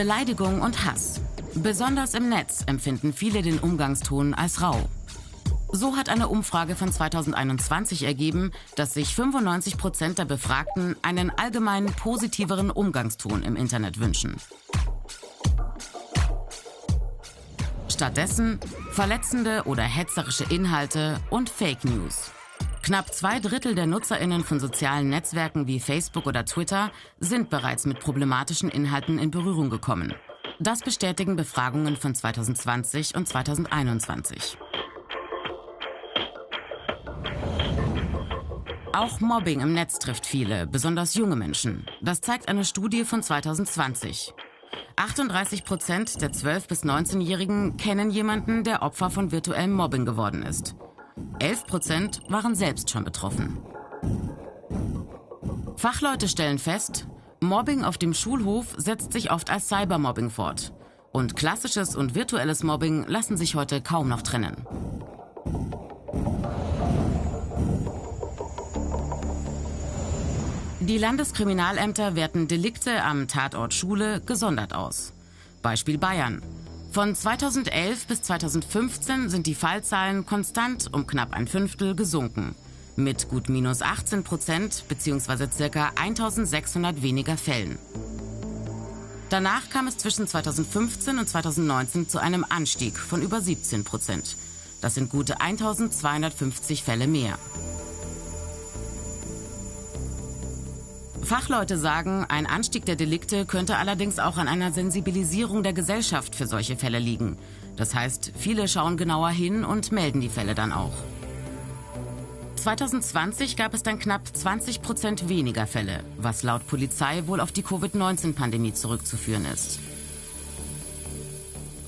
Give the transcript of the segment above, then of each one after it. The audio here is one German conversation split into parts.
Beleidigung und Hass. Besonders im Netz empfinden viele den Umgangston als rau. So hat eine Umfrage von 2021 ergeben, dass sich 95 Prozent der Befragten einen allgemein positiveren Umgangston im Internet wünschen. Stattdessen verletzende oder hetzerische Inhalte und Fake News. Knapp zwei Drittel der Nutzerinnen von sozialen Netzwerken wie Facebook oder Twitter sind bereits mit problematischen Inhalten in Berührung gekommen. Das bestätigen Befragungen von 2020 und 2021. Auch Mobbing im Netz trifft viele, besonders junge Menschen. Das zeigt eine Studie von 2020. 38 Prozent der 12- bis 19-Jährigen kennen jemanden, der Opfer von virtuellem Mobbing geworden ist. 11 Prozent waren selbst schon betroffen. Fachleute stellen fest, Mobbing auf dem Schulhof setzt sich oft als Cybermobbing fort. Und klassisches und virtuelles Mobbing lassen sich heute kaum noch trennen. Die Landeskriminalämter werten Delikte am Tatort Schule gesondert aus. Beispiel Bayern. Von 2011 bis 2015 sind die Fallzahlen konstant um knapp ein Fünftel gesunken. Mit gut minus 18 Prozent bzw. circa 1600 weniger Fällen. Danach kam es zwischen 2015 und 2019 zu einem Anstieg von über 17 Prozent. Das sind gute 1250 Fälle mehr. Fachleute sagen, ein Anstieg der Delikte könnte allerdings auch an einer Sensibilisierung der Gesellschaft für solche Fälle liegen. Das heißt, viele schauen genauer hin und melden die Fälle dann auch. 2020 gab es dann knapp 20 Prozent weniger Fälle, was laut Polizei wohl auf die Covid-19-Pandemie zurückzuführen ist.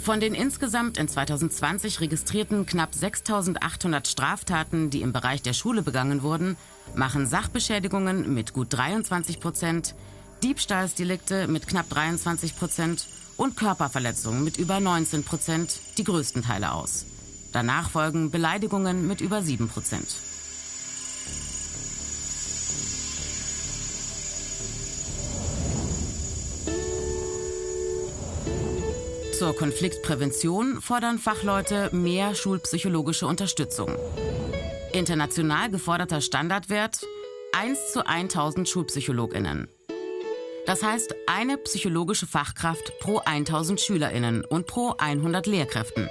Von den insgesamt in 2020 registrierten knapp 6800 Straftaten, die im Bereich der Schule begangen wurden, machen Sachbeschädigungen mit gut 23 Prozent, Diebstahlsdelikte mit knapp 23 Prozent und Körperverletzungen mit über 19 Prozent die größten Teile aus. Danach folgen Beleidigungen mit über 7 Prozent. Zur Konfliktprävention fordern Fachleute mehr schulpsychologische Unterstützung. International geforderter Standardwert 1 zu 1000 Schulpsychologinnen. Das heißt eine psychologische Fachkraft pro 1000 Schülerinnen und pro 100 Lehrkräften.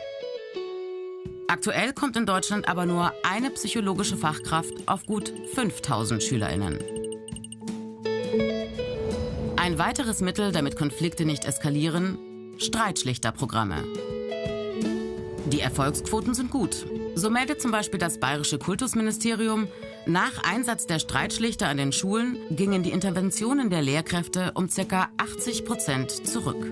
Aktuell kommt in Deutschland aber nur eine psychologische Fachkraft auf gut 5000 Schülerinnen. Ein weiteres Mittel, damit Konflikte nicht eskalieren, Streitschlichterprogramme. Die Erfolgsquoten sind gut. So meldet zum Beispiel das Bayerische Kultusministerium, nach Einsatz der Streitschlichter an den Schulen gingen die Interventionen der Lehrkräfte um ca. 80 Prozent zurück.